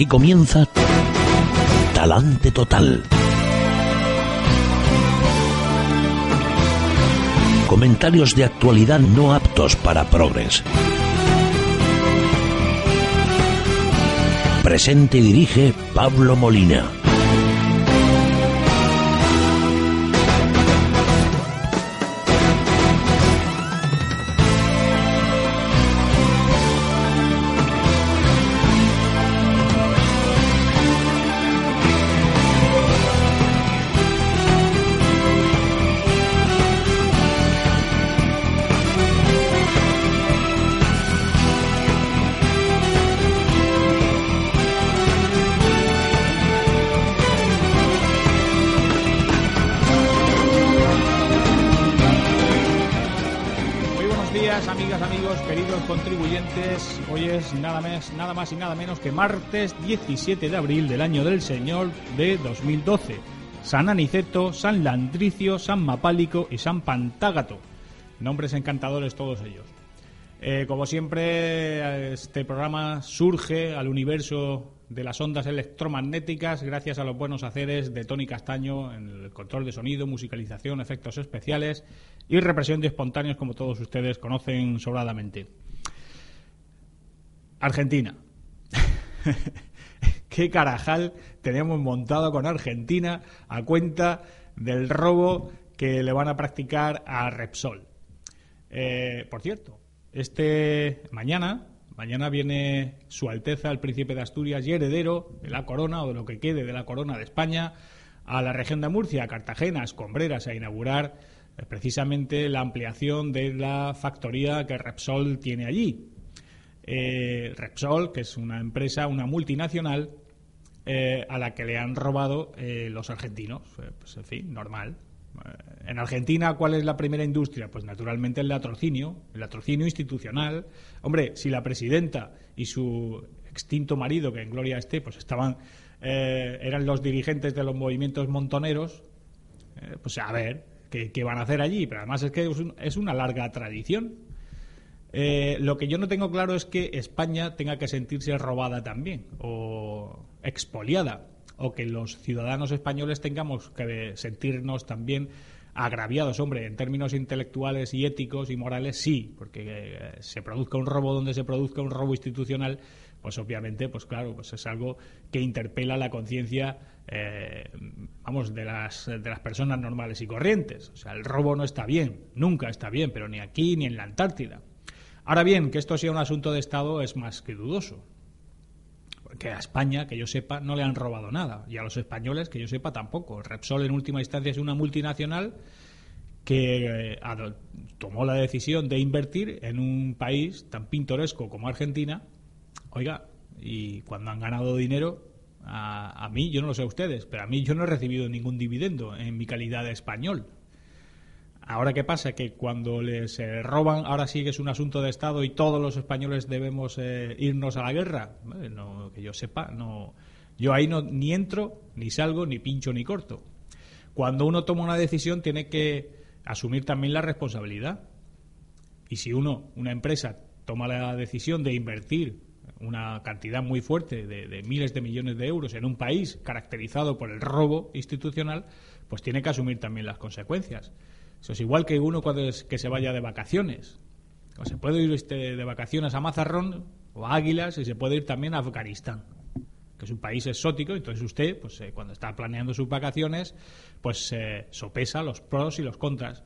Aquí comienza Talante Total. Comentarios de actualidad no aptos para progres. Presente y dirige Pablo Molina. Más, y nada menos que martes 17 de abril del año del Señor de 2012. San Aniceto, San Landricio, San Mapálico y San Pantágato. Nombres encantadores todos ellos. Eh, como siempre, este programa surge al universo de las ondas electromagnéticas gracias a los buenos haceres de Tony Castaño en el control de sonido, musicalización, efectos especiales y represión de espontáneos como todos ustedes conocen sobradamente. Argentina. ¿Qué carajal tenemos montado con Argentina a cuenta del robo que le van a practicar a Repsol? Eh, por cierto, este mañana, mañana viene Su Alteza el Príncipe de Asturias y heredero de la corona o de lo que quede de la corona de España a la región de Murcia, a Cartagena, a Escombreras, a inaugurar eh, precisamente la ampliación de la factoría que Repsol tiene allí. Eh, Repsol, que es una empresa, una multinacional, eh, a la que le han robado eh, los argentinos. Eh, pues en fin, normal. Eh, En Argentina, ¿cuál es la primera industria? Pues naturalmente el latrocinio, el latrocinio institucional. Hombre, si la presidenta y su extinto marido, que en gloria esté, pues estaban, eran los dirigentes de los movimientos montoneros, pues a ver, ¿qué, qué van a hacer allí? Pero además es que es, un- es una larga tradición. Eh, lo que yo no tengo claro es que España tenga que sentirse robada también o expoliada o que los ciudadanos españoles tengamos que sentirnos también agraviados, hombre, en términos intelectuales y éticos y morales sí, porque eh, se produzca un robo donde se produzca un robo institucional, pues obviamente, pues claro, pues es algo que interpela la conciencia, eh, vamos, de las, de las personas normales y corrientes. O sea, el robo no está bien, nunca está bien, pero ni aquí ni en la Antártida. Ahora bien, que esto sea un asunto de Estado es más que dudoso. Porque a España, que yo sepa, no le han robado nada. Y a los españoles, que yo sepa, tampoco. Repsol, en última instancia, es una multinacional que eh, tomó la decisión de invertir en un país tan pintoresco como Argentina. Oiga, y cuando han ganado dinero, a, a mí, yo no lo sé a ustedes, pero a mí yo no he recibido ningún dividendo en mi calidad de español. Ahora, ¿qué pasa? Que cuando les roban, ahora sí que es un asunto de Estado y todos los españoles debemos eh, irnos a la guerra. No, que yo sepa, no. Yo ahí no, ni entro, ni salgo, ni pincho, ni corto. Cuando uno toma una decisión, tiene que asumir también la responsabilidad. Y si uno, una empresa, toma la decisión de invertir una cantidad muy fuerte de miles de millones de euros en un país caracterizado por el robo institucional, pues tiene que asumir también las consecuencias. Eso es igual que uno cuando es que se vaya de vacaciones. O se puede ir este, de vacaciones a Mazarrón o a Águilas y se puede ir también a Afganistán, que es un país exótico. Entonces usted, pues eh, cuando está planeando sus vacaciones, pues eh, sopesa los pros y los contras.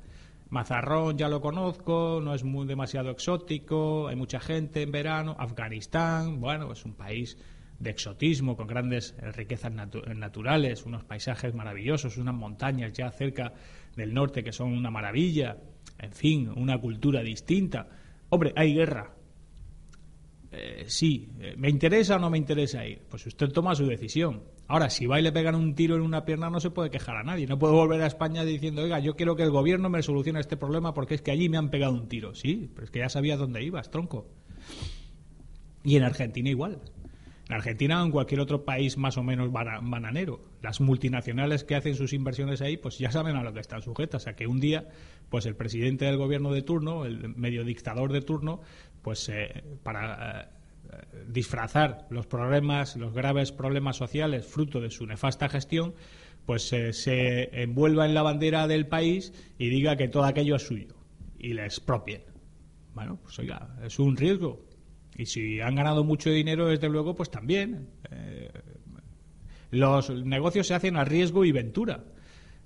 Mazarrón ya lo conozco, no es muy demasiado exótico, hay mucha gente en verano. Afganistán, bueno, es un país de exotismo, con grandes eh, riquezas natu- naturales, unos paisajes maravillosos, unas montañas ya cerca del norte que son una maravilla, en fin, una cultura distinta. Hombre, hay guerra. Eh, sí, eh, ¿me interesa o no me interesa ir? Pues usted toma su decisión. Ahora, si va y le pegan un tiro en una pierna, no se puede quejar a nadie. No puedo volver a España diciendo, oiga, yo quiero que el gobierno me solucione este problema porque es que allí me han pegado un tiro. Sí, pero es que ya sabía dónde ibas, tronco. Y en Argentina igual. En Argentina o en cualquier otro país más o menos bana- bananero. Las multinacionales que hacen sus inversiones ahí, pues ya saben a lo que están sujetas. A que un día, pues el presidente del gobierno de turno, el medio dictador de turno, pues eh, para eh, disfrazar los problemas, los graves problemas sociales fruto de su nefasta gestión, pues eh, se envuelva en la bandera del país y diga que todo aquello es suyo y le expropien. Bueno, pues oiga, es un riesgo. Y si han ganado mucho dinero, desde luego, pues también. Eh, los negocios se hacen a riesgo y ventura.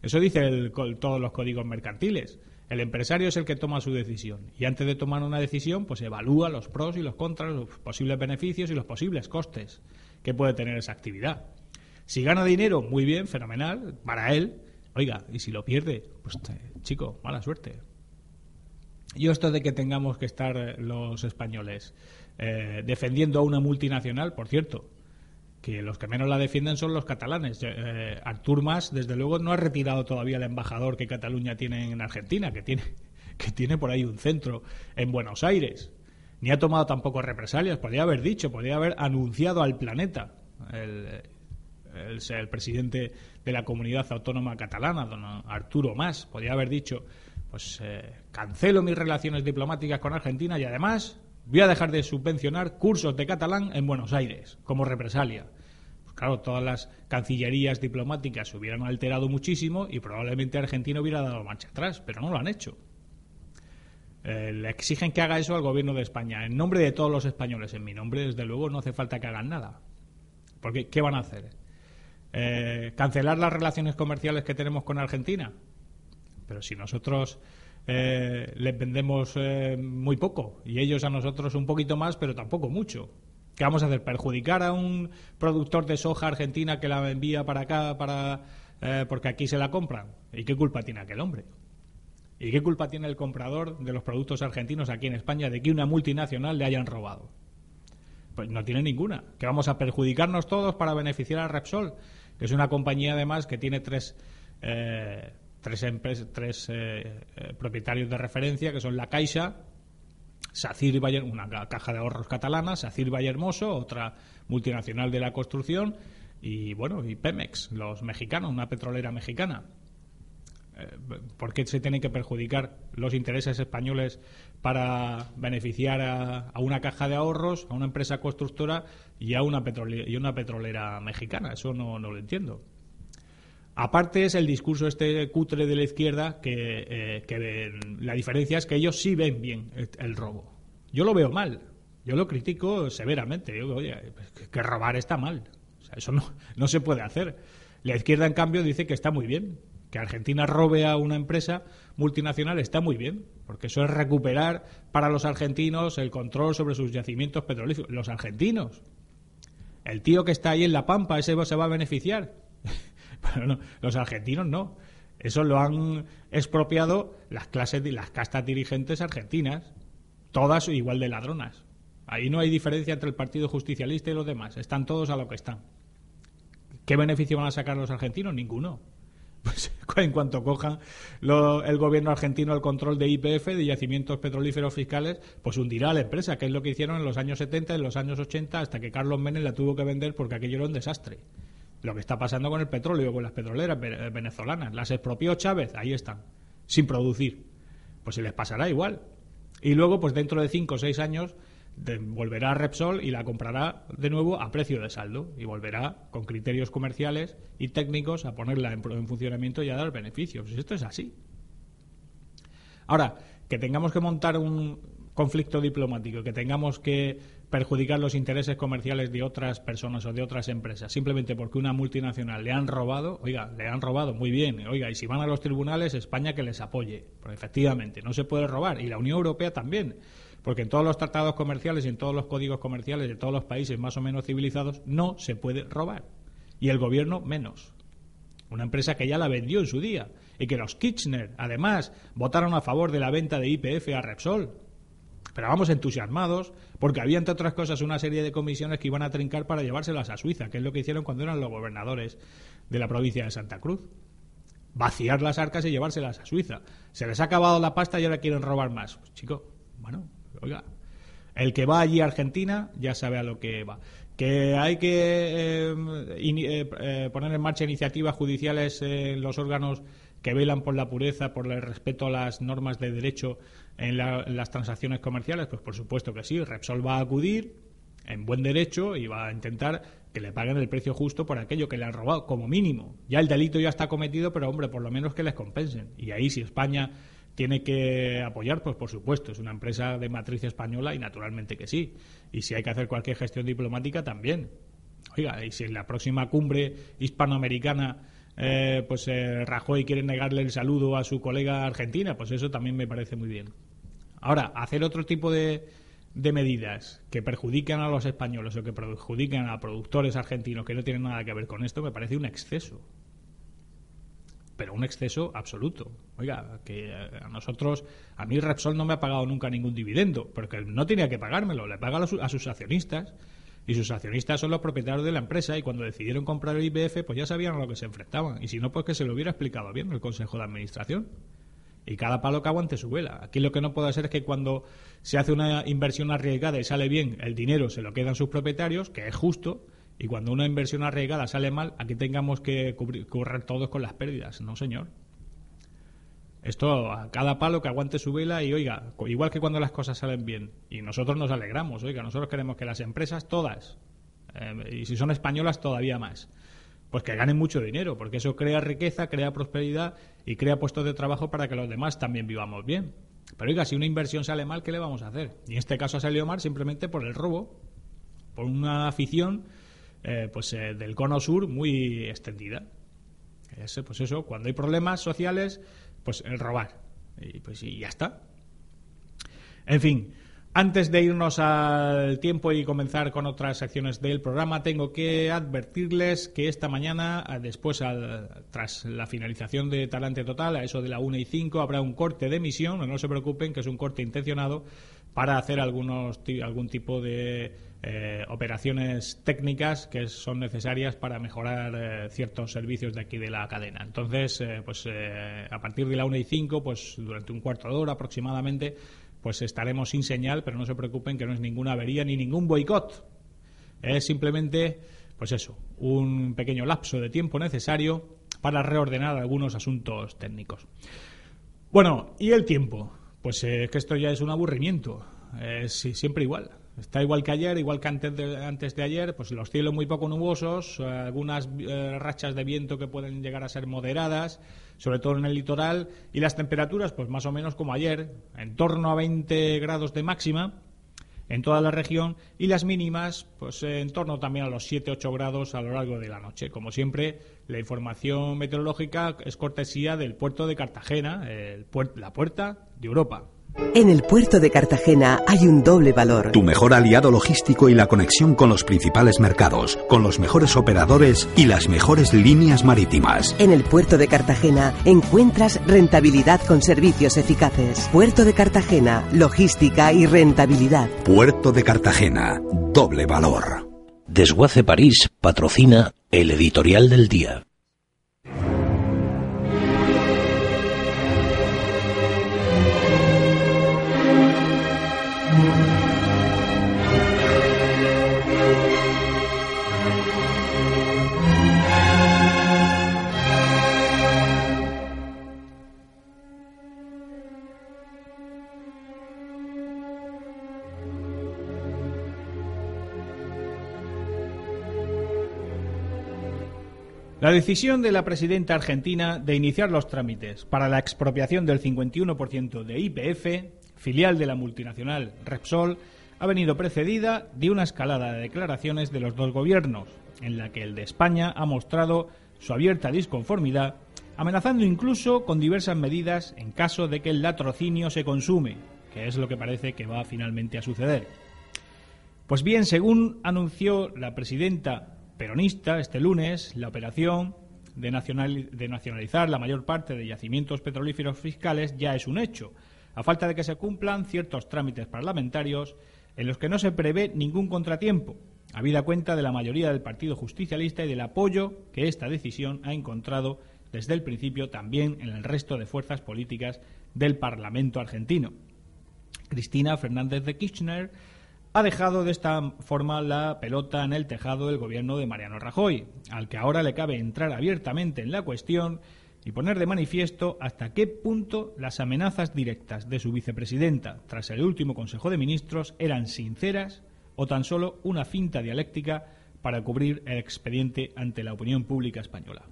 Eso dice todos los códigos mercantiles. El empresario es el que toma su decisión y antes de tomar una decisión, pues evalúa los pros y los contras, los posibles beneficios y los posibles costes que puede tener esa actividad. Si gana dinero, muy bien, fenomenal, para él. Oiga, y si lo pierde, pues chico, mala suerte. Yo esto de que tengamos que estar eh, los españoles eh, defendiendo a una multinacional, por cierto, que los que menos la defienden son los catalanes. Eh, Artur Mas, desde luego, no ha retirado todavía el embajador que Cataluña tiene en Argentina, que tiene, que tiene por ahí un centro en Buenos Aires. Ni ha tomado tampoco represalias. Podría haber dicho, podría haber anunciado al planeta el, el, presidente de la comunidad autónoma catalana, don Arturo Mas, podría haber dicho, pues eh, cancelo mis relaciones diplomáticas con Argentina y además voy a dejar de subvencionar cursos de catalán en Buenos Aires como represalia. Pues claro, todas las cancillerías diplomáticas se hubieran alterado muchísimo y probablemente Argentina hubiera dado marcha atrás, pero no lo han hecho. Eh, le exigen que haga eso al gobierno de España, en nombre de todos los españoles. En mi nombre, desde luego, no hace falta que hagan nada. Porque, ¿qué van a hacer? Eh, ¿Cancelar las relaciones comerciales que tenemos con Argentina? Pero si nosotros eh, les vendemos eh, muy poco y ellos a nosotros un poquito más, pero tampoco mucho. ¿Qué vamos a hacer? ¿Perjudicar a un productor de soja argentina que la envía para acá para eh, porque aquí se la compran? ¿Y qué culpa tiene aquel hombre? ¿Y qué culpa tiene el comprador de los productos argentinos aquí en España de que una multinacional le hayan robado? Pues no tiene ninguna. ¿Que vamos a perjudicarnos todos para beneficiar a Repsol? Que es una compañía además que tiene tres tres, tres eh, eh, propietarios de referencia que son la Caixa, Sacir Bayer, una caja de ahorros catalana, Sacir Valle Hermoso, otra multinacional de la construcción, y bueno, y Pemex, los mexicanos, una petrolera mexicana. Eh, ¿Por qué se tienen que perjudicar los intereses españoles para beneficiar a, una caja de ahorros, a una empresa constructora y a una petrolera, y una petrolera mexicana? Eso no, no lo entiendo. Aparte es el discurso este cutre de la izquierda que, eh, la diferencia es que ellos sí ven bien el, robo. Yo lo veo mal, yo lo critico severamente. Yo, oye, que robar está mal. eso no, no se puede hacer. La izquierda, en cambio, dice que está muy bien. Que Argentina robe a una empresa multinacional está muy bien, porque eso es recuperar para los argentinos el control sobre sus yacimientos petrolíferos. Los argentinos. El tío que está ahí en La Pampa, ese se va a beneficiar los argentinos no. Eso lo han expropiado las clases las castas dirigentes argentinas, todas igual de ladronas. Ahí no hay diferencia entre el Partido Justicialista y los demás. Están todos a lo que están. ¿Qué beneficio van a sacar los argentinos? Ninguno. Pues en cuanto cojan el gobierno argentino el control de IPF, de yacimientos petrolíferos fiscales, pues hundirá a la empresa, que es lo que hicieron en los años 70, en los años 80, hasta que Carlos Menem la tuvo que vender porque aquello era un desastre. Lo que está pasando con el petróleo, con las petroleras eh, venezolanas. Las expropió Chávez, ahí están, sin producir. Pues se les pasará igual. Y luego, pues dentro de cinco o seis años, volverá a Repsol y la comprará de nuevo a precio de saldo. Y volverá con criterios comerciales y técnicos a ponerla en, en funcionamiento y a dar beneficios. Pues esto es así. Ahora, que tengamos que montar un conflicto diplomático, que tengamos que perjudicar los intereses comerciales de otras personas o de otras empresas, simplemente porque una multinacional le han robado, oiga, le han robado, muy bien, oiga, y si van a los tribunales, España que les apoye, porque efectivamente no se puede robar, y la Unión Europea también, porque en todos los tratados comerciales y en todos los códigos comerciales de todos los países más o menos civilizados no se puede robar, y el gobierno menos. Una empresa que ya la vendió en su día, y que los Kirchner, además, votaron a favor de la venta de IPF a Repsol, pero vamos entusiasmados porque había, entre otras cosas, una serie de comisiones que iban a trincar para llevárselas a Suiza, que es lo que hicieron cuando eran los gobernadores de la provincia de Santa Cruz. Vaciar las arcas y llevárselas a Suiza. Se les ha acabado la pasta y ahora quieren robar más. Pues, chico, bueno, oiga, el que va allí a Argentina ya sabe a lo que va. Que hay que eh, eh, eh, poner en marcha iniciativas judiciales en los órganos que velan por la pureza, por el respeto a las normas de derecho en, las transacciones comerciales? Pues por supuesto que sí. Repsol va a acudir en buen derecho y va a intentar que le paguen el precio justo por aquello que le han robado, como mínimo. Ya el delito ya está cometido, pero hombre, por lo menos que les compensen. Y ahí si España tiene que apoyar, pues por supuesto, es una empresa de matriz española y naturalmente que sí. Y si hay que hacer cualquier gestión diplomática, también. Oiga, y si en la próxima cumbre hispanoamericana eh, pues eh, Rajoy quiere negarle el saludo a su colega argentina, pues eso también me parece muy bien. Ahora, hacer otro tipo de, de medidas que perjudican a los españoles o que perjudican a productores argentinos que no tienen nada que ver con esto me parece un exceso. Pero un exceso absoluto. Oiga, que a nosotros, a mí Repsol no me ha pagado nunca ningún dividendo, porque no tenía que pagármelo, le paga a sus accionistas. Y sus accionistas son los propietarios de la empresa y cuando decidieron comprar el IBF, pues ya sabían a lo que se enfrentaban. Y si no, pues que se lo hubiera explicado bien el Consejo de Administración y cada palo que aguante su vela. Aquí lo que no puede ser es que cuando se hace una inversión arriesgada y sale bien, el dinero se lo quedan sus propietarios, que es justo, y cuando una inversión arriesgada sale mal, aquí tengamos que cubrir, todos con las pérdidas. No, señor. Esto a cada palo que aguante su vela y oiga, igual que cuando las cosas salen bien. Y nosotros nos alegramos, oiga, nosotros queremos que las empresas todas, eh, y si son españolas todavía más, pues que ganen mucho dinero, porque eso crea riqueza, crea prosperidad y crea puestos de trabajo para que los demás también vivamos bien. Pero oiga, si una inversión sale mal, ¿qué le vamos a hacer? Y en este caso ha salido mal simplemente por el robo, por una afición eh, pues eh, del cono sur muy extendida. Ese, pues eso, cuando hay problemas sociales, pues el robar. Y pues y ya está. En fin, antes de irnos al tiempo y comenzar con otras secciones del programa, tengo que advertirles que esta mañana, después, tras la finalización de Talante Total, a eso de la 1 y 5, habrá un corte de emisión, no se preocupen, que es un corte intencionado para hacer algunos, algún tipo de eh, operaciones técnicas que son necesarias para mejorar eh, ciertos servicios de aquí de la cadena. Entonces, eh, pues a partir de la 1 y 5, pues durante un cuarto de hora aproximadamente, pues estaremos sin señal, pero no se preocupen que no es ninguna avería ni ningún boicot. Es simplemente, pues eso, un pequeño lapso de tiempo necesario para reordenar algunos asuntos técnicos. Bueno, ¿y el tiempo? Pues es eh, que esto ya es un aburrimiento. Siempre igual. Está igual que ayer, igual que antes de, antes de ayer, pues los cielos muy poco nubosos, algunas eh, rachas de viento que pueden llegar a ser moderadas, sobre todo en el litoral, y las temperaturas, pues más o menos como ayer, en torno a 20 grados de máxima en toda la región, y las mínimas, pues en torno también a los 7-8 grados a lo largo de la noche. Como siempre, la información meteorológica es cortesía del puerto de Cartagena, la puerta de Europa. En el puerto de Cartagena hay un doble valor. Tu mejor aliado logístico y la conexión con los principales mercados, con los mejores operadores y las mejores líneas marítimas. En el puerto de Cartagena encuentras rentabilidad con servicios eficaces. Puerto de Cartagena, logística y rentabilidad. Puerto de Cartagena, doble valor. Desguace París patrocina el editorial del día. La decisión de la presidenta argentina de iniciar los trámites para la expropiación del 51% de IPF, filial de la multinacional Repsol, ha venido precedida de una escalada de declaraciones de los dos gobiernos, en la que el de España ha mostrado su abierta disconformidad, amenazando incluso con diversas medidas en caso de que el latrocinio se consume, que es lo que parece que va finalmente a suceder. Pues bien, según anunció la presidenta peronista este lunes la operación de, nacionalizar la mayor parte de yacimientos petrolíferos fiscales ya es un hecho, a falta de que se cumplan ciertos trámites parlamentarios en los que no se prevé ningún contratiempo, habida cuenta de la mayoría del Partido Justicialista y del apoyo que esta decisión ha encontrado desde el principio también en el resto de fuerzas políticas del Parlamento argentino. Cristina Fernández de Kirchner ha dejado de esta forma la pelota en el tejado del gobierno de Mariano Rajoy, al que ahora le cabe entrar abiertamente en la cuestión y poner de manifiesto hasta qué punto las amenazas directas de su vicepresidenta tras el último Consejo de Ministros eran sinceras o tan solo una finta dialéctica para cubrir el expediente ante la opinión pública española.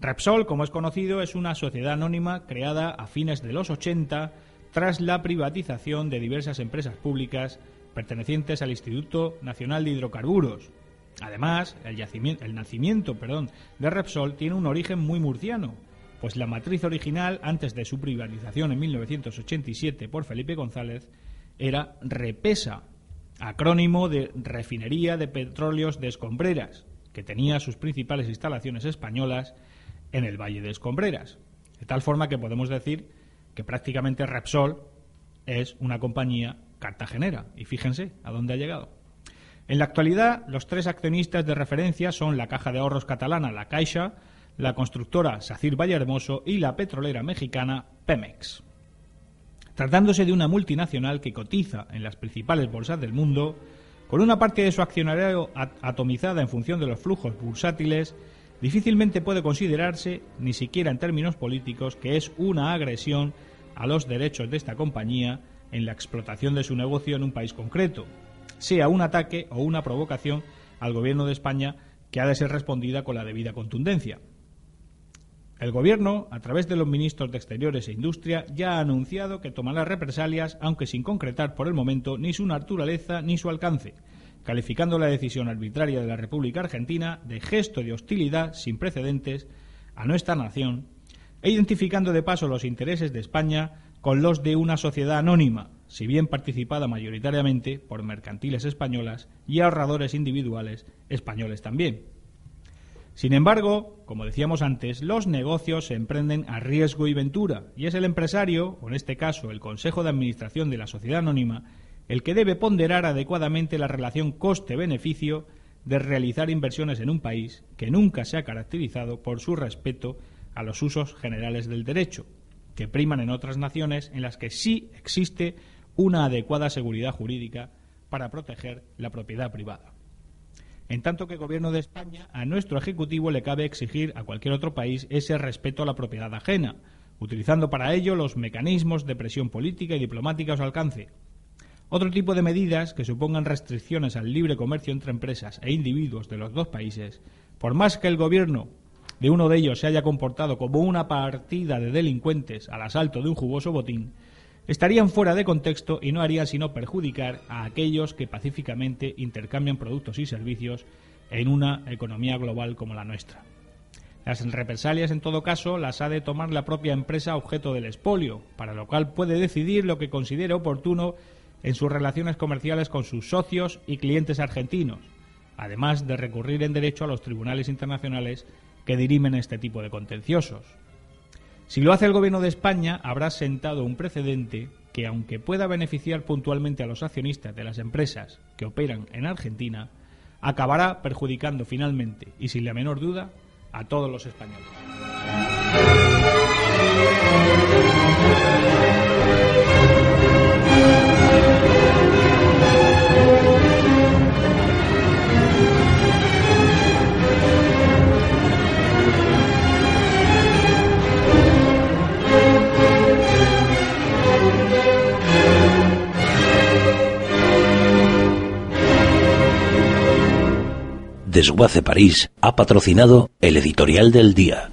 Repsol, como es conocido, es una sociedad anónima creada a fines de los 80 tras la privatización de diversas empresas públicas pertenecientes al Instituto Nacional de Hidrocarburos. Además, el, el nacimiento perdón, de Repsol tiene un origen muy murciano, pues la matriz original, antes de su privatización en 1987 por Felipe González, era Repesa, acrónimo de Refinería de Petróleos de Escombreras, que tenía sus principales instalaciones españolas en el Valle de Escombreras. De tal forma que podemos decir que prácticamente Repsol es una compañía cartagenera. Y fíjense a dónde ha llegado. En la actualidad, los tres accionistas de referencia son la Caja de Ahorros catalana, la Caixa, la constructora Sacir Vallehermoso y la petrolera mexicana Pemex. Tratándose de una multinacional que cotiza en las principales bolsas del mundo, con una parte de su accionario atomizada en función de los flujos bursátiles, difícilmente puede considerarse, ni siquiera en términos políticos, que es una agresión a los derechos de esta compañía en la explotación de su negocio en un país concreto, sea un ataque o una provocación al gobierno de España que ha de ser respondida con la debida contundencia. El Gobierno, a través de los ministros de Exteriores e Industria, ya ha anunciado que tomará represalias, aunque sin concretar por el momento ni su naturaleza ni su alcance, calificando la decisión arbitraria de la República Argentina de gesto de hostilidad sin precedentes a nuestra nación e identificando de paso los intereses de España con los de una sociedad anónima, si bien participada mayoritariamente por mercantiles españolas y ahorradores individuales españoles también. Sin embargo, como decíamos antes, los negocios se emprenden a riesgo y ventura, y es el empresario, o en este caso el Consejo de Administración de la Sociedad Anónima, el que debe ponderar adecuadamente la relación coste-beneficio de realizar inversiones en un país que nunca se ha caracterizado por su respeto a los usos generales del derecho, que priman en otras naciones en las que sí existe una adecuada seguridad jurídica para proteger la propiedad privada. En tanto que el Gobierno de España, a nuestro Ejecutivo le cabe exigir a cualquier otro país ese respeto a la propiedad ajena, utilizando para ello los mecanismos de presión política y diplomática a su alcance. Otro tipo de medidas que supongan restricciones al libre comercio entre empresas e individuos de los dos países, por más que el Gobierno de uno de ellos se haya comportado como una partida de delincuentes al asalto de un jugoso botín, estarían fuera de contexto y no harían sino perjudicar a aquellos que pacíficamente intercambian productos y servicios en una economía global como la nuestra. Las represalias, en todo caso, las ha de tomar la propia empresa objeto del expolio, para lo cual puede decidir lo que considere oportuno en sus relaciones comerciales con sus socios y clientes argentinos, además de recurrir en derecho a los tribunales internacionales que dirimen este tipo de contenciosos. Si lo hace el Gobierno de España, habrá sentado un precedente que, aunque pueda beneficiar puntualmente a los accionistas de las empresas que operan en Argentina, acabará perjudicando finalmente, y sin la menor duda, a todos los españoles. Desguace París ha patrocinado el editorial del día.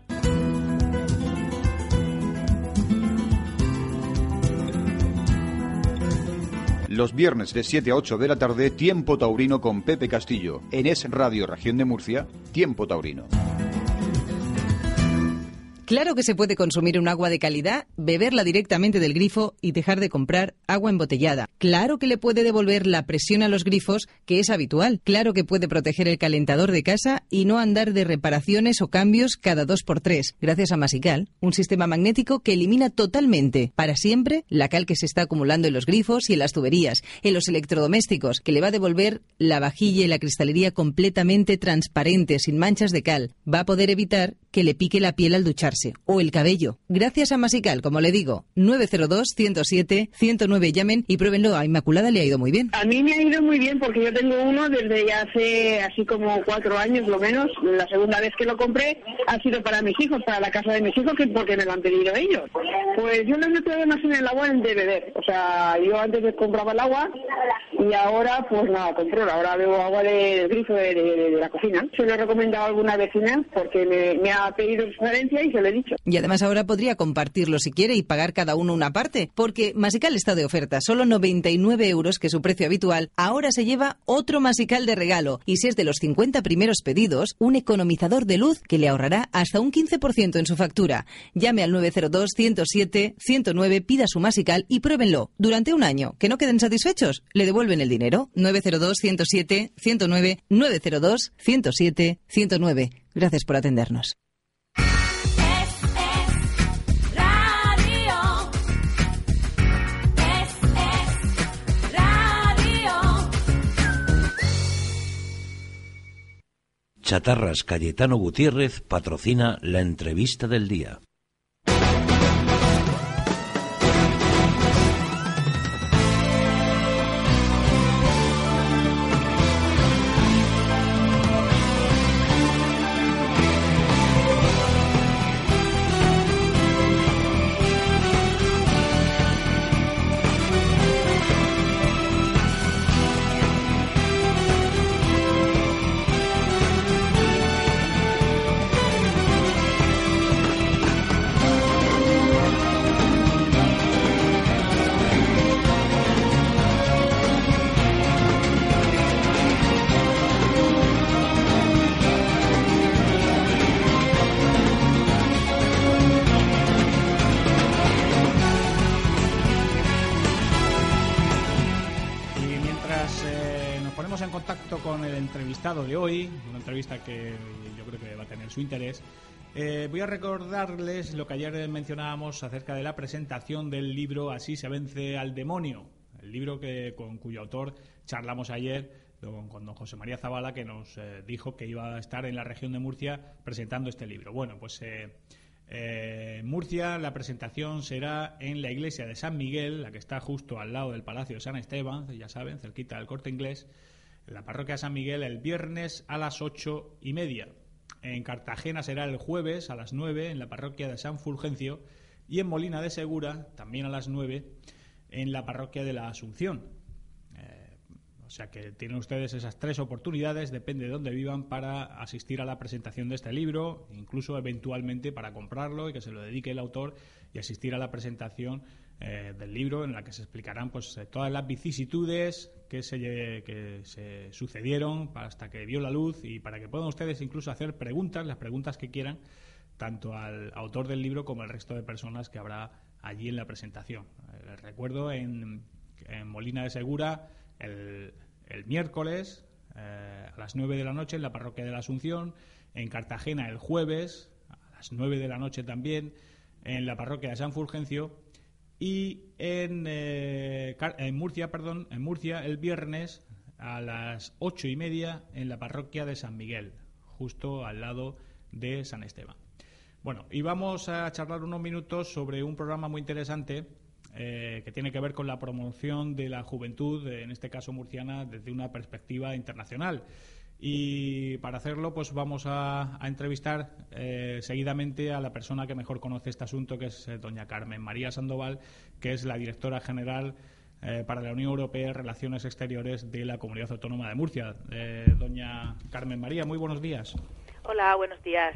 Los viernes de 7 a 8 de la tarde, Tiempo Taurino con Pepe Castillo. En Es Radio Región de Murcia, Tiempo Taurino. Claro que se puede consumir un agua de calidad, beberla directamente del grifo y dejar de comprar agua embotellada. Claro que le puede devolver la presión a los grifos, que es habitual. Claro que puede proteger el calentador de casa y no andar de reparaciones o cambios cada dos por tres, gracias a Masical, un sistema magnético que elimina totalmente, para siempre, la cal que se está acumulando en los grifos y en las tuberías, en los electrodomésticos, que le va a devolver la vajilla y la cristalería completamente transparente, sin manchas de cal. Va a poder evitar que le pique la piel al ducharse o el cabello. Gracias a Masical, como le digo, 902-107-109 llamen y pruébenlo. A Inmaculada le ha ido muy bien. A mí me ha ido muy bien porque yo tengo uno desde ya hace así como cuatro años lo menos. La segunda vez que lo compré ha sido para mis hijos, para la casa de mis hijos, que porque me lo han pedido ellos. Pues yo no meto más en el agua en de beber. O sea, yo antes compraba el agua y ahora pues nada, compro. Ahora bebo agua del grifo de, de- de la cocina. Se lo he recomendado a alguna vecina porque me, me ha pedido sugerencia y se Y además ahora podría compartirlo si quiere y pagar cada uno una parte, porque Masical está de oferta, solo 99 euros, que es su precio habitual, ahora se lleva otro Masical de regalo. Y si es de los 50 primeros pedidos, un economizador de luz que le ahorrará hasta un 15% en su factura. Llame al 902-107-109, pida su Masical y pruébenlo durante un año. ¿Que no queden satisfechos? Le devuelven el dinero. 902-107-109, 902-107-109. Gracias por atendernos. Chatarras Cayetano Gutiérrez patrocina la entrevista del día. Mencionábamos acerca de la presentación del libro Así se vence al demonio, el libro que, con cuyo autor charlamos ayer con don José María Zavala, que nos eh, dijo que iba a estar en la región de Murcia presentando este libro. Bueno, pues eh, eh, Murcia la presentación será en la iglesia de San Miguel, la que está justo al lado del Palacio de San Esteban, ya saben, cerquita del Corte Inglés, en la parroquia de San Miguel el viernes a las ocho y media. En Cartagena será el jueves a las nueve en la parroquia de San Fulgencio y en Molina de Segura, también a las nueve, en la parroquia de la Asunción. Eh, o sea que tienen ustedes esas tres oportunidades, depende de dónde vivan, para asistir a la presentación de este libro, incluso eventualmente para comprarlo y que se lo dedique el autor y asistir a la presentación eh, del libro en la que se explicarán pues todas las vicisitudes que se, que se sucedieron hasta que vio la luz y para que puedan ustedes incluso hacer preguntas, las preguntas que quieran, tanto al autor del libro como al resto de personas que habrá allí en la presentación. Eh, les recuerdo en, Molina de Segura el, el miércoles eh, a las 9 de la noche en la parroquia de la Asunción, en Cartagena el jueves a las 9 de la noche también en la parroquia de San Fulgencio y en, eh, en Murcia, perdón, en Murcia el viernes a las ocho y media en la parroquia de San Miguel, justo al lado de San Esteban. Bueno, y vamos a charlar unos minutos sobre un programa muy interesante eh, que tiene que ver con la promoción de la juventud, en este caso murciana, desde una perspectiva internacional. Y para hacerlo, pues vamos a, a entrevistar eh, seguidamente a la persona que mejor conoce este asunto, que es eh, doña Carmen María Sandoval, que es la directora general eh, para la Unión Europea Relaciones Exteriores de la Comunidad Autónoma de Murcia. Eh, doña Carmen María, muy buenos días. Hola, buenos días.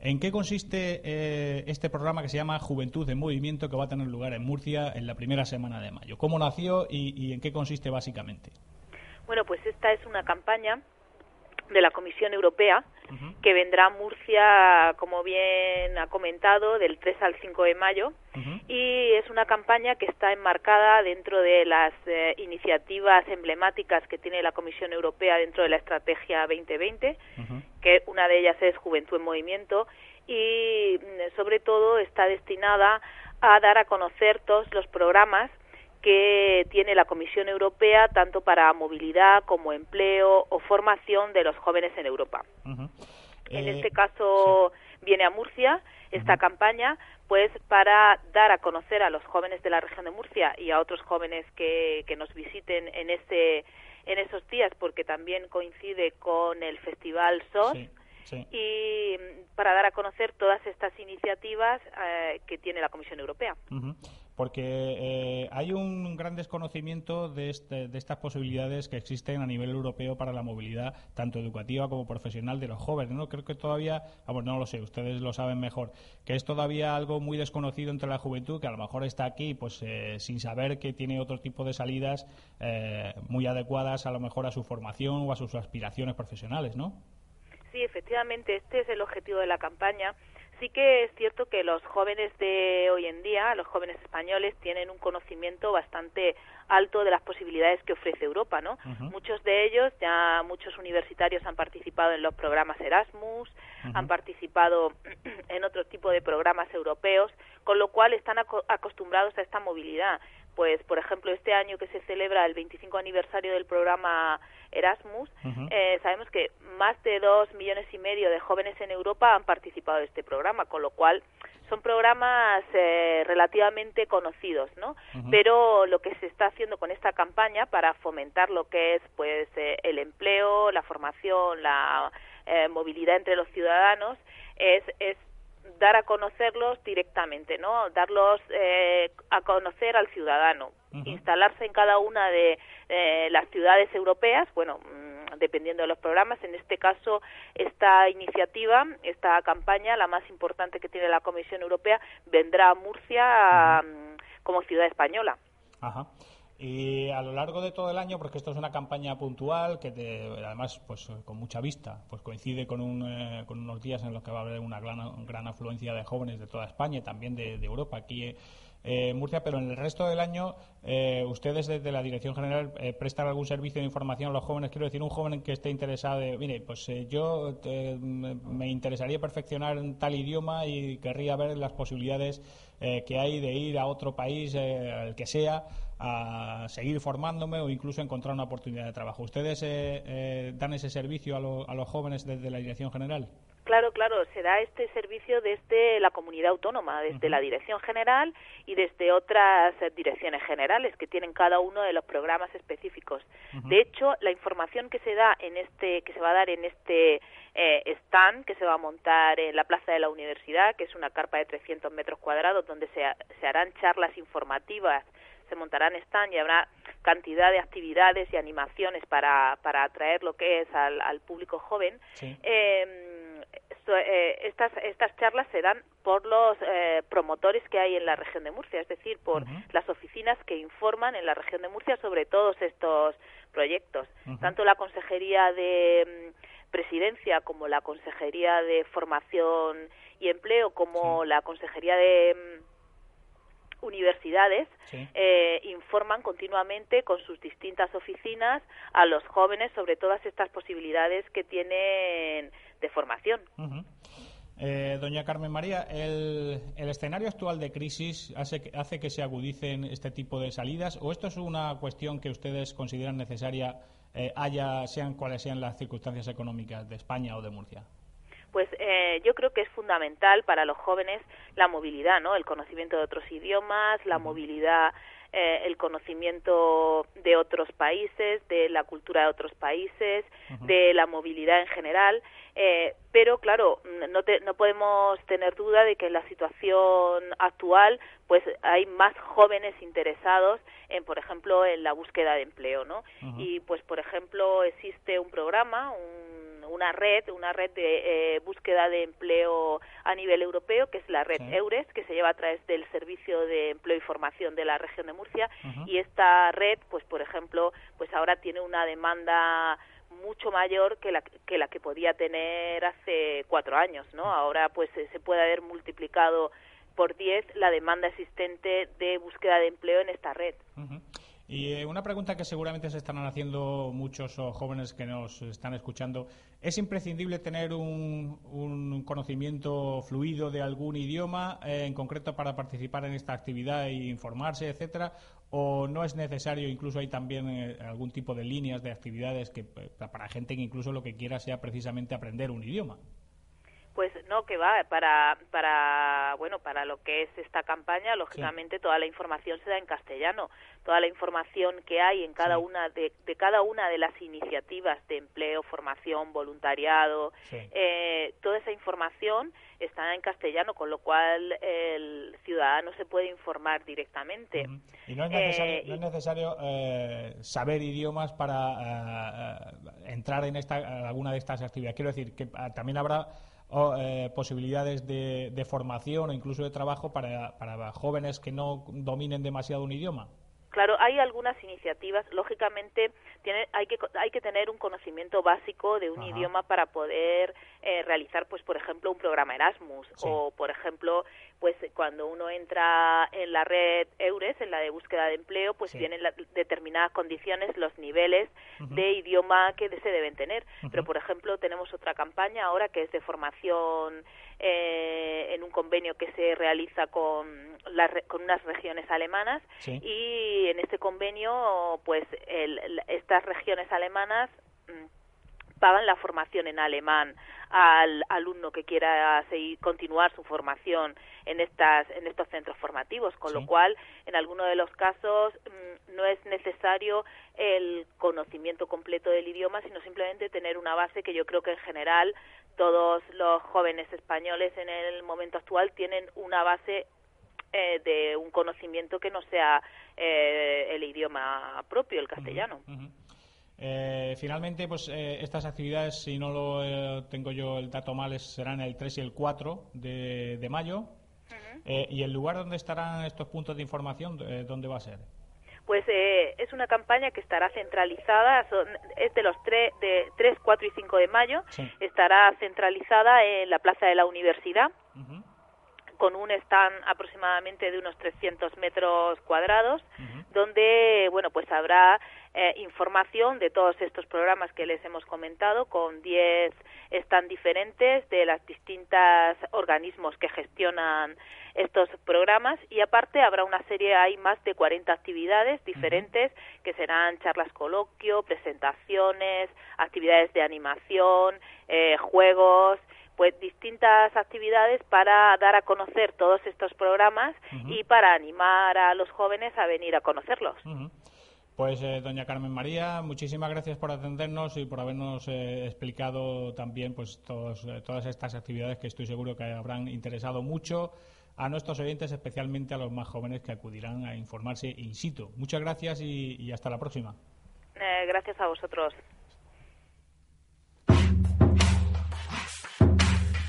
¿En qué consiste eh, este programa que se llama Juventud en Movimiento que va a tener lugar en Murcia en la primera semana de mayo? ¿Cómo nació y, y en qué consiste básicamente? Bueno, pues esta es una campaña de la Comisión Europea que vendrá a Murcia, como bien ha comentado, del 3 al 5 de mayo. Y es una campaña que está enmarcada dentro de las eh, iniciativas emblemáticas que tiene la Comisión Europea dentro de la Estrategia 2020, que una de ellas es Juventud en Movimiento, y mm, sobre todo está destinada a dar a conocer todos los programas que tiene la Comisión Europea tanto para movilidad como empleo o formación de los jóvenes en Europa. En Eh, este caso viene a Murcia esta campaña pues para dar a conocer a los jóvenes de la región de Murcia y a otros jóvenes que, que nos visiten en este en esos días porque también coincide con el Festival SOS y mm, para dar a conocer todas estas iniciativas eh, que tiene la Comisión Europea. Porque eh, hay un gran desconocimiento de, este- de estas posibilidades que existen a nivel europeo para la movilidad, tanto educativa como profesional de los jóvenes. ¿no? Creo que todavía, vamos, no lo sé, ustedes lo saben mejor, que es todavía algo muy desconocido entre la juventud, que a lo mejor está aquí pues eh, sin saber que tiene otro tipo de salidas eh, muy adecuadas a lo mejor a su formación o a sus aspiraciones profesionales, ¿no? Sí, efectivamente, este es el objetivo de la campaña. Sí que es cierto que los jóvenes de hoy en día, los jóvenes españoles, tienen un conocimiento bastante alto de las posibilidades que ofrece Europa, ¿no? Muchos de ellos, ya muchos universitarios han participado en los programas Erasmus, han participado en otro tipo de programas europeos, con lo cual están aco- acostumbrados a esta movilidad. Pues, por ejemplo, este año que se celebra el 25 aniversario del programa Erasmus, eh, sabemos que más de dos millones y medio de jóvenes en Europa han participado de este programa, con lo cual son programas eh, relativamente conocidos, ¿no? Pero lo que se está haciendo con esta campaña para fomentar lo que es, pues, eh, el empleo, la formación, la eh, movilidad entre los ciudadanos, es, es dar a conocerlos directamente, ¿no? Darlos eh, a conocer al ciudadano, instalarse en cada una de eh, las ciudades europeas, bueno, mm, dependiendo de los programas. En este caso, esta iniciativa, esta campaña, la más importante que tiene la Comisión Europea, vendrá a Murcia mm, como ciudad española. Ajá. Y a lo largo de todo el año, porque esto es una campaña puntual que te- además pues con mucha vista, pues coincide con, un, eh, con unos días en los que va a haber una gran, gran afluencia de jóvenes de toda España y también de, Europa aquí eh, en Murcia, pero en el resto del año eh, ustedes desde la Dirección General eh, prestan algún servicio de información a los jóvenes. Quiero decir, un joven que esté interesado, de, mire, pues eh, yo eh, me interesaría perfeccionar en tal idioma y querría ver las posibilidades eh, que hay de ir a otro país, eh, el que sea, a seguir formándome o incluso encontrar una oportunidad de trabajo. ¿Ustedes eh, eh, dan ese servicio a, lo- a los jóvenes desde la Dirección General? Claro, claro, se da este servicio desde la comunidad autónoma, desde la Dirección General y desde otras direcciones generales que tienen cada uno de los programas específicos. De hecho, la información que se da en este, que se va a dar en este eh, stand que se va a montar en la plaza de la universidad, que es una carpa de 300 metros cuadrados donde se, ha- se harán charlas informativas se montarán stand y habrá cantidad de actividades y animaciones para, para atraer lo que es al, al público joven. Eh, eh, estas, estas charlas se dan por los eh, promotores que hay en la región de Murcia, es decir, por las oficinas que informan en la región de Murcia sobre todos estos proyectos. Tanto la Consejería de mm, Presidencia como la Consejería de Formación y Empleo como la Consejería de universidades eh, informan continuamente con sus distintas oficinas a los jóvenes sobre todas estas posibilidades que tienen de formación. Eh, doña Carmen María, el, el escenario actual de crisis hace que, hace que se agudicen este tipo de salidas o esto es una cuestión que ustedes consideran necesaria, eh, haya sean cuales sean las circunstancias económicas de España o de Murcia? Pues eh, yo creo que es fundamental para los jóvenes la movilidad, ¿no? El conocimiento de otros idiomas, la movilidad, eh, el conocimiento de otros países, de la cultura de otros países, de la movilidad en general. Eh, pero claro, no, te- no podemos tener duda de que en la situación actual, pues hay más jóvenes interesados en, por ejemplo, en la búsqueda de empleo, ¿no? Y pues, por ejemplo, existe un programa, un- una red, una red de eh, búsqueda de empleo a nivel europeo, que es la red Sí. EURES, que se lleva a través del Servicio de Empleo y Formación de la región de Murcia. Y esta red, pues, por ejemplo, pues ahora tiene una demanda mucho mayor que la que la que podía tener hace cuatro años, ¿no? Ahora, pues, eh, se puede haber multiplicado por 10 la demanda existente de búsqueda de empleo en esta red. Y eh, una pregunta que seguramente se estarán haciendo muchos oh, jóvenes que nos están escuchando. ¿Es imprescindible tener un, un conocimiento fluido de algún idioma eh, en concreto para participar en esta actividad e informarse, etcétera? ¿O no es necesario? Incluso hay también eh, algún tipo de líneas de actividades que eh, para gente que incluso lo que quiera sea precisamente aprender un idioma. Pues no, que va, para, para, bueno, para lo que es esta campaña, lógicamente toda la información se da en castellano. Toda la información que hay en cada una de, de cada una de las iniciativas de empleo, formación, voluntariado, eh, toda esa información está en castellano, con lo cual el ciudadano se puede informar directamente. Y no es necesario, Eh, no es necesario eh, saber idiomas para eh, eh, entrar en esta, alguna de estas actividades. Quiero decir que ah, también habrá oh, eh, posibilidades de, de formación o incluso de trabajo para, para jóvenes que no dominen demasiado un idioma. Claro, hay algunas iniciativas. Lógicamente, tiene, hay que hay que tener un conocimiento básico de un Ajá. idioma para poder eh, realizar, pues, por ejemplo, un programa Erasmus o, por ejemplo, pues, cuando uno entra en la red Eures, en la de búsqueda de empleo, pues Sí. vienen la- determinadas condiciones, los niveles de idioma que se deben tener. Pero, por ejemplo, tenemos otra campaña ahora que es de formación eh, en un convenio que se realiza con, re- con unas regiones alemanas Sí. y en este convenio pues el- el- estas regiones alemanas pagan la formación en alemán al alumno que quiera seguir continuar su formación en estas en estos centros formativos con lo cual en algunos de los casos mm, no es necesario el conocimiento completo del idioma sino simplemente tener una base que yo creo que en general todos los jóvenes españoles en el momento actual tienen una base eh, de un conocimiento que no sea eh, el idioma propio, el castellano. Eh, finalmente, pues eh, estas actividades, si no lo eh, tengo yo el dato mal, es- serán el 3 y el 4 de, de mayo. Eh, ¿Y el lugar donde estarán estos puntos de información, eh, dónde va a ser? Pues eh, es una campaña que estará centralizada, son- es de los tre- de 3, 4 y 5 de mayo, Sí. estará centralizada en la Plaza de la Universidad, con un stand aproximadamente de unos 300 metros cuadrados, donde bueno pues habrá eh, información de todos estos programas que les hemos comentado, con 10 stands diferentes de las distintas organismos que gestionan estos programas y aparte habrá una serie, hay más de 40 actividades diferentes que serán charlas coloquio, presentaciones, actividades de animación, eh, juegos, pues distintas actividades para dar a conocer todos estos programas y para animar a los jóvenes a venir a conocerlos. Pues, eh, doña Carmen María, muchísimas gracias por atendernos y por habernos eh, explicado también pues todos, eh, todas estas actividades que estoy seguro que habrán interesado mucho a nuestros oyentes, especialmente a los más jóvenes que acudirán a informarse in situ. Muchas gracias y, hasta la próxima. Gracias a vosotros.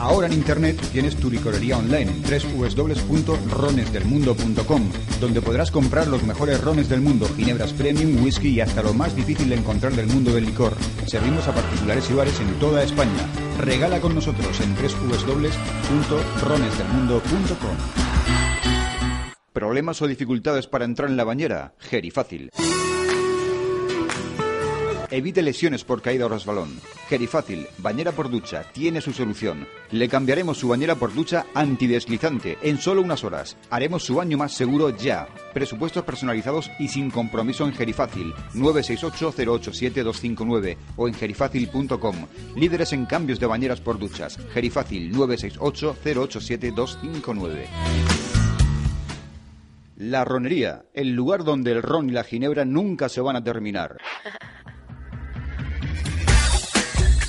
Ahora en Internet tienes tu licorería online en www.ronesdelmundo.com, donde podrás comprar los mejores rones del mundo, ginebras premium, whisky y hasta lo más difícil de encontrar del mundo del licor. Servimos a particulares y bares en toda España. Regala con nosotros en www.ronesdelmundo.com. ¿Problemas o dificultades para entrar en la bañera? Gerifácil. Evite lesiones por caída o resbalón. Gerifácil, bañera por ducha, tiene su solución. Le cambiaremos su bañera por ducha antideslizante en solo unas horas. Haremos su baño más seguro ya. Presupuestos personalizados y sin compromiso en Gerifácil. 968-087-259 o en gerifácil.com. Líderes en cambios de bañeras por duchas. Gerifácil 968-087-259. La ronería, el lugar donde el ron y la ginebra nunca se van a terminar.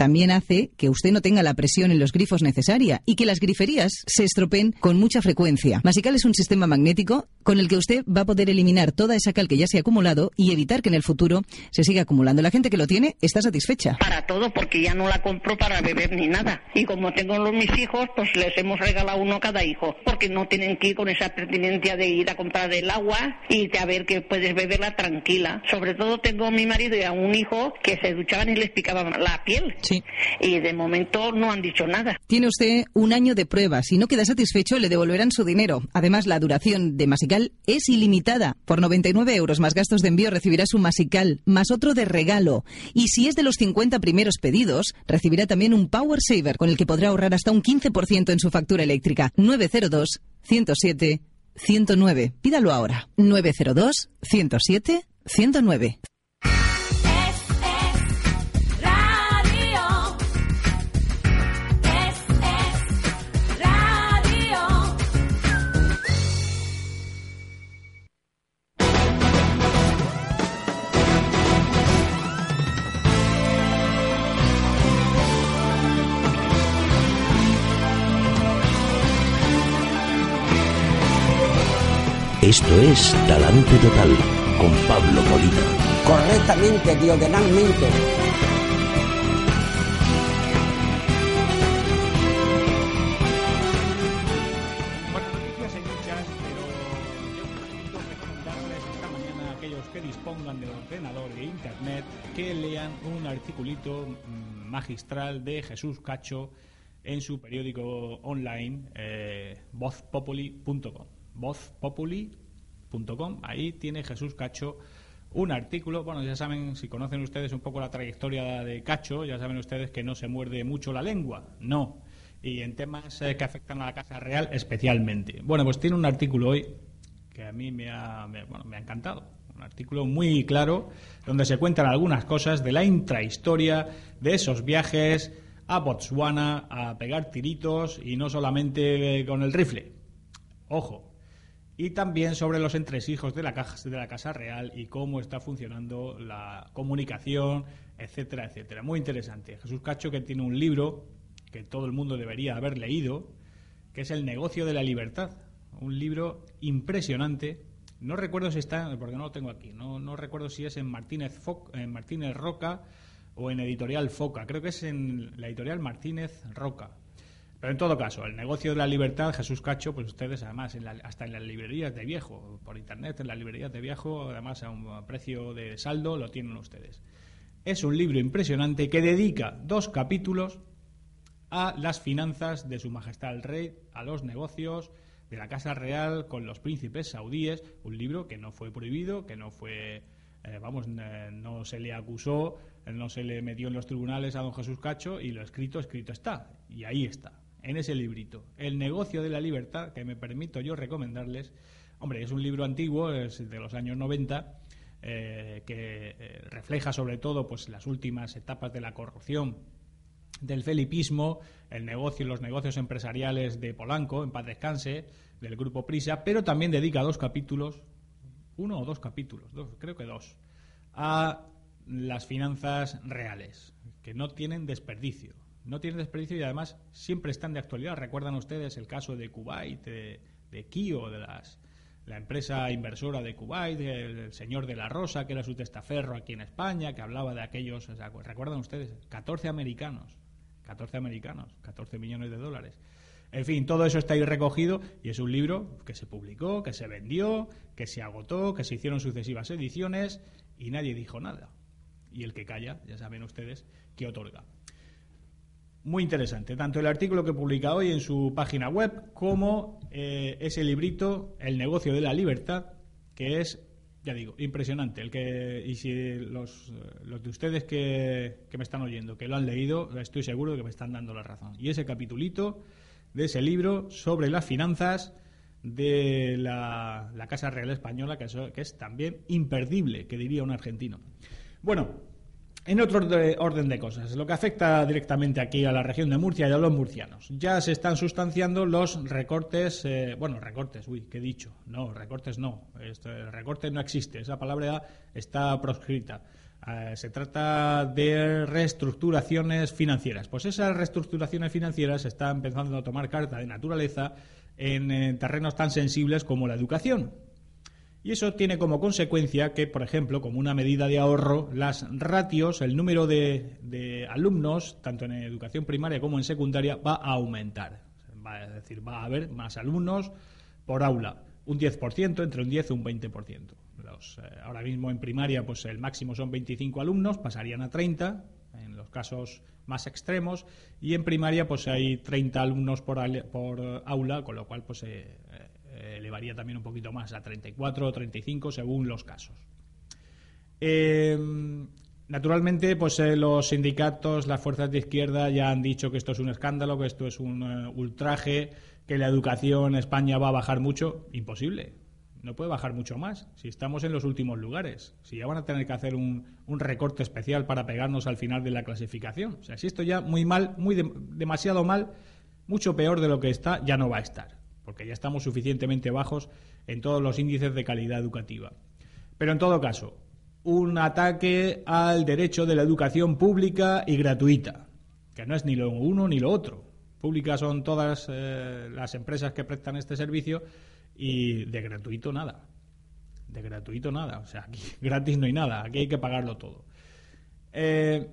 también hace que usted no tenga la presión en los grifos necesaria y que las griferías se estropeen con mucha frecuencia. Masical es un sistema magnético con el que usted va a poder eliminar toda esa cal que ya se ha acumulado y evitar que en el futuro se siga acumulando. La gente que lo tiene está satisfecha. Para todo, porque ya no la compro para beber ni nada. Y como tengo los mis hijos, pues les hemos regalado uno a cada hijo, porque no tienen que ir con esa pertinencia de ir a comprar el agua y de a ver que puedes beberla tranquila. Sobre todo tengo a mi marido y a un hijo que se duchaban y les picaban la piel. Y de momento no han dicho nada. Tiene usted un año de prueba. Si no queda satisfecho, le devolverán su dinero. Además, la duración de Masical es ilimitada. Por 99 euros más gastos de envío recibirá su Masical, más otro de regalo. Y si es de los 50 primeros pedidos, recibirá también un Power Saver, con el que podrá ahorrar hasta un 15% en su factura eléctrica. 902 107 109. Pídalo ahora. 902 107 109. Esto es Talante Total con Pablo Molina. correctamente, diagonalmente. Bueno, noticias hay muchas, pero yo necesito recomendarles esta mañana a aquellos que dispongan de ordenador e internet que lean un articulito mm, magistral de Jesús Cacho en su periódico online eh, vozpopuli.com. Ahí tiene Jesús Cacho un artículo. Bueno, ya saben, si conocen ustedes un poco la trayectoria de Cacho, ya saben ustedes que no se muerde mucho la lengua. No. Y en temas eh, que afectan a la Casa Real especialmente. Bueno, pues tiene un artículo hoy que a mí me ha, me- bueno, me ha encantado. Un artículo muy claro donde se cuentan algunas cosas de la intrahistoria de esos viajes a Botswana a pegar tiritos y no solamente eh, con el rifle. Ojo. Y también sobre los entresijos de la, caja, de la Casa Real y cómo está funcionando la comunicación, etcétera, etcétera. Muy interesante. Jesús Cacho, que tiene un libro que todo el mundo debería haber leído, que es El negocio de la libertad. Un libro impresionante. No recuerdo si está, porque no lo tengo aquí, no, no recuerdo si es en Martínez, Fo- en Martínez Roca o en Editorial Foca. Creo que es en la Editorial Martínez Roca. Pero en todo caso, el negocio de la libertad, Jesús Cacho, pues ustedes además, en la- hasta en las librerías de viejo, por internet, en las librerías de viejo, además a un precio de saldo, lo tienen ustedes. Es un libro impresionante que dedica dos capítulos a las finanzas de Su Majestad el Rey, a los negocios de la Casa Real con los príncipes saudíes, un libro que no fue prohibido, que no fue, eh, vamos, eh, no se le acusó, no se le metió en los tribunales a don Jesús Cacho y lo escrito, escrito está. Y ahí está, en ese librito. El negocio de la libertad, que me permito yo recomendarles. Hombre, es un libro antiguo, es de los años 90, eh, que eh, refleja sobre todo pues las últimas etapas de la corrupción del felipismo, el negocio, los negocios empresariales de Polanco, en paz descanse, del grupo Prisa, pero también dedica dos capítulos, uno o dos capítulos, dos, creo que dos, a las finanzas reales, que no tienen desperdicio. No tienen desperdicio y además siempre están de actualidad. Recuerdan ustedes el caso de Kuwait, de, de Kio, de las, la empresa inversora de Kuwait, el, señor de la Rosa, que era su testaferro aquí en España, que hablaba de aquellos, recuerdan ustedes, 14 americanos, 14 americanos, 14 millones de dólares. En fin, todo eso está ahí recogido y es un libro que se publicó, que se vendió, que se agotó, que se hicieron sucesivas ediciones y nadie dijo nada. Y el que calla, ya saben ustedes, que otorga. Muy interesante, tanto el artículo que publica hoy en su página web como eh, ese librito, El negocio de la libertad, que es, ya digo, impresionante. El que, y si los, de ustedes que, que me están oyendo, que lo han leído, estoy seguro de que me están dando la razón. Y ese capitulito de ese libro sobre las finanzas de la, la Casa Real Española, que, eso- que es también imperdible, que diría un argentino. Bueno, en otro de- orden de cosas, lo que afecta directamente aquí a la región de Murcia y a los murcianos. Ya se están sustanciando los recortes, eh, bueno, recortes, uy, ¿qué he dicho? No, recortes no, recorte no existe, esa palabra está proscrita. Eh, se trata de reestructuraciones financieras. Pues esas reestructuraciones financieras están empezando a tomar carta de naturaleza en eh, terrenos tan sensibles como la educación. Y eso tiene como consecuencia que, por ejemplo, como una medida de ahorro, las ratios, el número de, de alumnos, tanto en educación primaria como en secundaria, va a aumentar. Va, es decir, va a haber más alumnos por aula, un 10%, entre un 10 y un 20%. Los, eh, ahora mismo en primaria pues el máximo son 25 alumnos, pasarían a 30 en los casos más extremos y en primaria pues hay 30 alumnos por, por aula, con lo cual pues eh, elevaría también un poquito más a 34 o 35 según los casos. Eh, naturalmente, pues eh, los sindicatos, las fuerzas de izquierda ya han dicho que esto es un escándalo, que esto es un eh, ultraje, que la educación en España va a bajar mucho. Imposible. No puede bajar mucho más. Si estamos en los últimos lugares, si ya van a tener que hacer un, recorte especial para pegarnos al final de la clasificación. O sea, si esto ya muy mal, muy de- demasiado mal, mucho peor de lo que está, ya no va a estar. Porque ya estamos suficientemente bajos en todos los índices de calidad educativa. Pero en todo caso, un ataque al derecho de la educación pública y gratuita, que no es ni lo uno ni lo otro. Públicas son todas eh, las empresas que prestan este servicio y de gratuito nada. De gratuito nada. O sea, aquí gratis no hay nada. Aquí hay que pagarlo todo. Eh,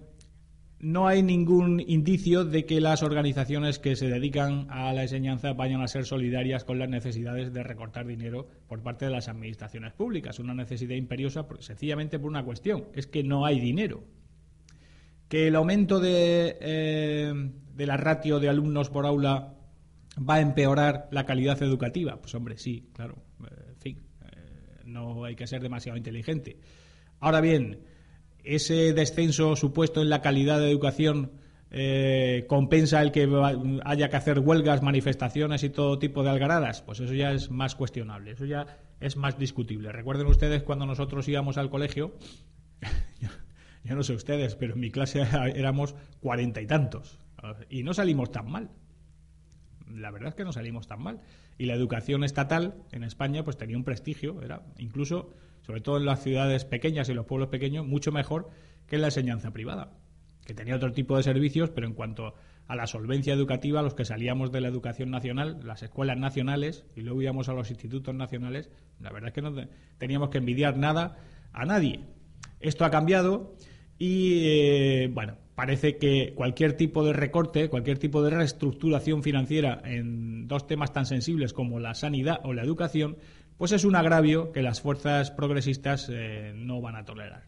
no hay ningún indicio de que las organizaciones que se dedican a la enseñanza vayan a ser solidarias con las necesidades de recortar dinero por parte de las administraciones públicas. Una necesidad imperiosa sencillamente por una cuestión, es que no hay dinero. Que el aumento de, eh, de la ratio de alumnos por aula va a empeorar la calidad educativa. Pues hombre, sí, claro. Eh, En fin, eh, no hay que ser demasiado inteligente. Ahora bien, ese descenso supuesto en la calidad de educación eh, compensa el que haya que hacer huelgas, manifestaciones y todo tipo de algaradas, pues eso ya es más cuestionable, eso ya es más discutible. Recuerden ustedes cuando nosotros íbamos al colegio, yo, yo no sé ustedes, pero en mi clase éramos cuarenta y tantos y no salimos tan mal. La verdad es que no salimos tan mal. Y la educación estatal en España pues tenía un prestigio, era incluso, sobre todo en las ciudades pequeñas y los pueblos pequeños, mucho mejor que en la enseñanza privada, que tenía otro tipo de servicios, pero en cuanto a la solvencia educativa, los que salíamos de la educación nacional, las escuelas nacionales, y luego íbamos a los institutos nacionales, la verdad es que no te- teníamos que envidiar nada a nadie. Esto ha cambiado y, eh, bueno, parece que cualquier tipo de recorte, cualquier tipo de reestructuración financiera en dos temas tan sensibles como la sanidad o la educación, pues es un agravio que las fuerzas progresistas eh, no van a tolerar.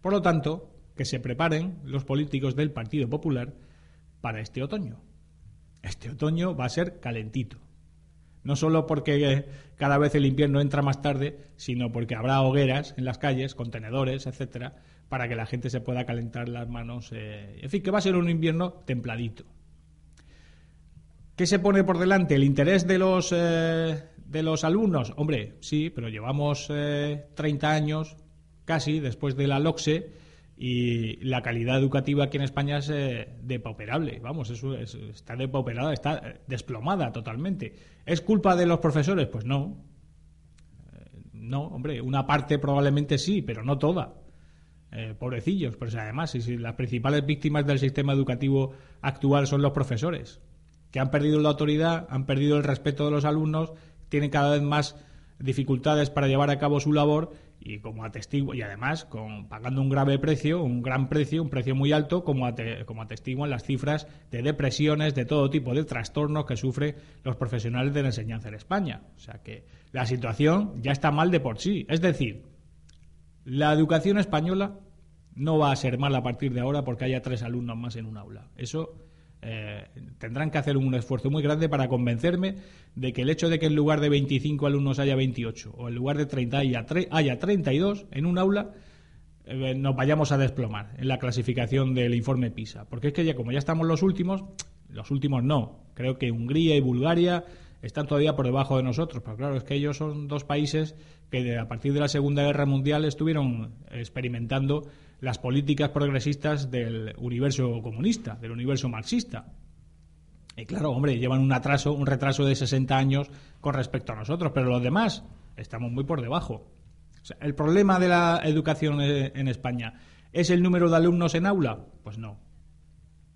Por lo tanto, que se preparen los políticos del Partido Popular para este otoño. Este otoño va a ser calentito. No solo porque eh, cada vez el invierno entra más tarde, sino porque habrá hogueras en las calles, contenedores, etcétera, para que la gente se pueda calentar las manos. eh, En fin, que va a ser un invierno templadito. ¿Qué se pone por delante? ¿El interés de los, de los alumnos? Hombre, sí, pero llevamos eh, 30 años casi después de la LOCSE y la calidad educativa aquí en España es eh, depauperable. Vamos, está depauperada, está desplomada totalmente. ¿Es culpa de los profesores? Pues no. Eh, no, hombre, una parte probablemente sí, pero no toda. Eh, pobrecillos, pero si además, si las principales víctimas del sistema educativo actual son los profesores, que han perdido la autoridad, han perdido el respeto de los alumnos, tienen cada vez más dificultades para llevar a cabo su labor y como atestigo y además con pagando un grave precio, un gran precio, un precio muy alto, como, como atestiguan las cifras de depresiones, de todo tipo de trastornos que sufren los profesionales de la enseñanza en España. O sea que la situación ya está mal de por sí. Es decir, la educación española no va a ser mala a partir de ahora porque haya tres alumnos más en un aula. Eso eh, tendrán que hacer un esfuerzo muy grande para convencerme de que el hecho de que en lugar de 25 alumnos haya 28 o en lugar de 30 haya, haya 32 en un aula, eh, nos vayamos a desplomar en la clasificación del informe PISA. Porque es que ya como ya estamos los últimos, los últimos no. Creo que Hungría y Bulgaria están todavía por debajo de nosotros. Pero claro, es que ellos son dos países que a partir de la Segunda Guerra Mundial estuvieron experimentando las políticas progresistas del universo comunista, del universo marxista. Y claro, hombre, llevan un atraso, un retraso de 60 años con respecto a nosotros, pero los demás estamos muy por debajo. El problema de la educación eh, en España ¿Es el número de alumnos en aula? Pues no.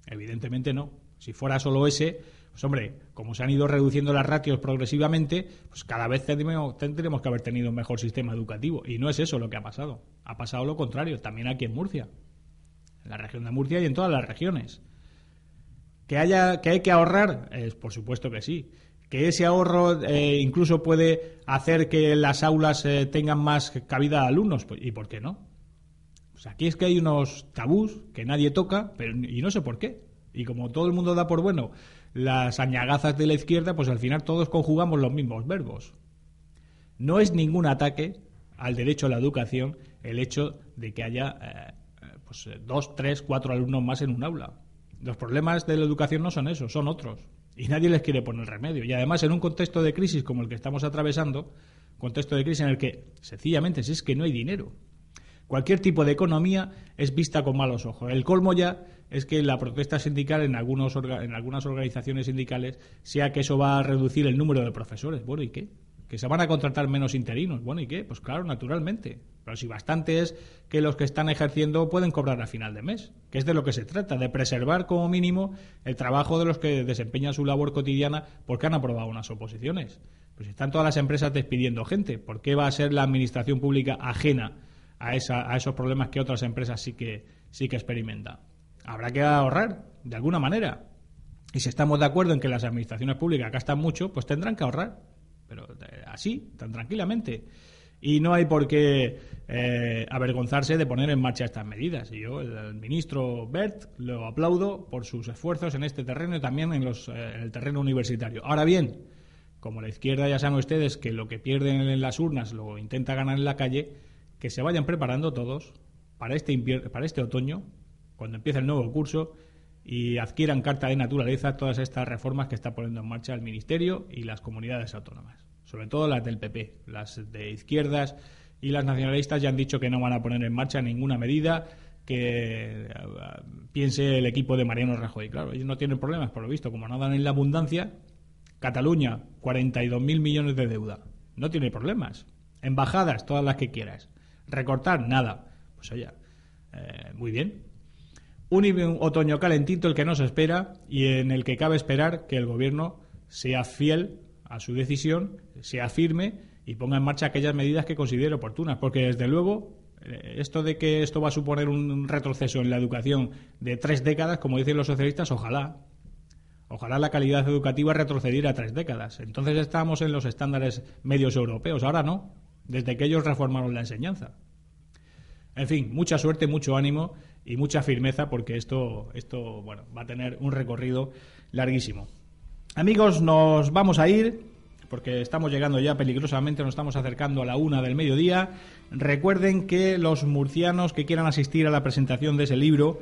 Evidentemente no. Si fuera solo ese, pues hombre, como se han ido reduciendo las ratios progresivamente, pues cada vez tendremos, que haber tenido un mejor sistema educativo. Y no es eso lo que ha pasado. Ha pasado lo contrario, también aquí en Murcia. En la región de Murcia y en todas las regiones. ¿Que, haya, que hay que ahorrar? Es, por supuesto que sí. ¿Que ese ahorro eh, incluso puede hacer que las aulas eh, tengan más cabida a alumnos? Pues, ¿Y por qué no? Pues aquí es que hay unos tabús que nadie toca, pero, y no sé por qué. Y como todo el mundo da por bueno las añagazas de la izquierda, pues al final todos conjugamos los mismos verbos. No es ningún ataque al derecho a la educación el hecho de que haya eh, pues, eh, dos, tres, cuatro alumnos más en un aula. Los problemas de la educación no son esos, son otros. Y nadie les quiere poner remedio. Y además, en un contexto de crisis como el que estamos atravesando, contexto de crisis en el que, sencillamente, es que no hay dinero, cualquier tipo de economía es vista con malos ojos. El colmo ya es que la protesta sindical en, algunos en algunas organizaciones sindicales sea que eso va a reducir el número de profesores. Bueno, ¿y qué? Que se van a contratar menos interinos. Bueno, ¿y qué? Pues claro, naturalmente. Pero si bastante es que los que están ejerciendo pueden cobrar a final de mes, que es de lo que se trata, de preservar como mínimo el trabajo de los que desempeñan su labor cotidiana porque han aprobado unas oposiciones. Pues están todas las empresas despidiendo gente. ¿Por qué va a ser la administración pública ajena a, esa, a esos problemas que otras empresas sí que, sí que experimentan? Habrá que ahorrar, de alguna manera. Y si estamos de acuerdo en que las administraciones públicas gastan mucho, pues tendrán que ahorrar. Pero eh, así, tan tranquilamente. Y no hay por qué eh, avergonzarse de poner en marcha estas medidas. Y yo, el, ministro Bert, lo aplaudo por sus esfuerzos en este terreno y también en, los, eh, en el terreno universitario. Ahora bien, como la izquierda ya saben ustedes que lo que pierden en las urnas lo intenta ganar en la calle, que se vayan preparando todos para este, para este otoño, cuando empiece el nuevo curso, y adquieran carta de naturaleza todas estas reformas que está poniendo en marcha el Ministerio y las comunidades autónomas. Sobre todo las del PP. Las de izquierdas y las nacionalistas ya han dicho que no van a poner en marcha ninguna medida que eh, piense el equipo de Mariano Rajoy. Claro, ellos no tienen problemas, por lo visto, como no dan en la abundancia. Cataluña, 42.000 millones de deuda. No tiene problemas. Embajadas, todas las que quieras. Recortar, nada. Pues oye, eh, muy bien. Un otoño calentito el que nos espera y en el que cabe esperar que el gobierno sea fiel a su decisión, sea firme y ponga en marcha aquellas medidas que considere oportunas. Porque desde luego eh, esto de que esto va a suponer un retroceso en la educación de tres décadas, como dicen los socialistas, ojalá. Ojalá la calidad educativa retrocediera tres décadas. Entonces estábamos en los estándares medios europeos. Ahora no, desde que ellos reformaron la enseñanza. En fin, mucha suerte, mucho ánimo y mucha firmeza porque esto, esto bueno, va a tener un recorrido larguísimo. Amigos, nos vamos a ir porque estamos llegando ya peligrosamente, nos estamos acercando a la una del mediodía. Recuerden que los murcianos que quieran asistir a la presentación de ese libro,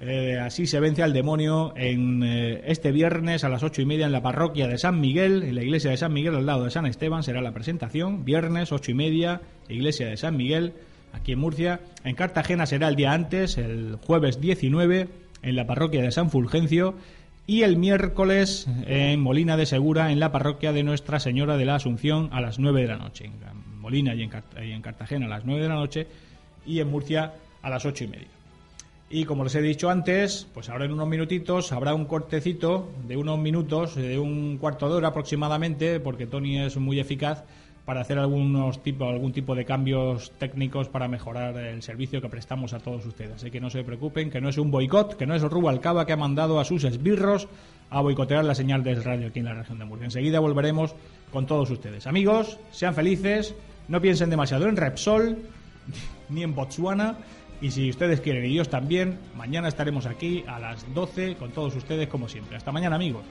eh, así se vence al demonio, en eh, este viernes a las ocho y media en la parroquia de San Miguel, en la iglesia de San Miguel al lado de San Esteban, será la presentación. Viernes ocho y media, iglesia de San Miguel, aquí en Murcia. En Cartagena será el día antes, el jueves 19, en la parroquia de San Fulgencio. Y el miércoles en Molina de Segura, en la parroquia de Nuestra Señora de la Asunción, a las 9 de la noche. En Molina y en, Cartagena a las 9 de la noche y en Murcia a las ocho y media. Y como les he dicho antes, pues ahora en unos minutitos habrá un cortecito de unos minutos, de un cuarto de hora aproximadamente, porque Tony es muy eficaz para hacer algunos tipo, algún tipo de cambios técnicos para mejorar el servicio que prestamos a todos ustedes. Así que no se preocupen, que no es un boicot, que no es Rubalcaba que ha mandado a sus esbirros a boicotear la señal de radio aquí en la región de Murcia. Enseguida volveremos con todos ustedes. Amigos, sean felices, no piensen demasiado en Repsol ni en Botswana. Y si ustedes quieren y Dios también, mañana estaremos aquí a las 12 con todos ustedes como siempre. Hasta mañana amigos.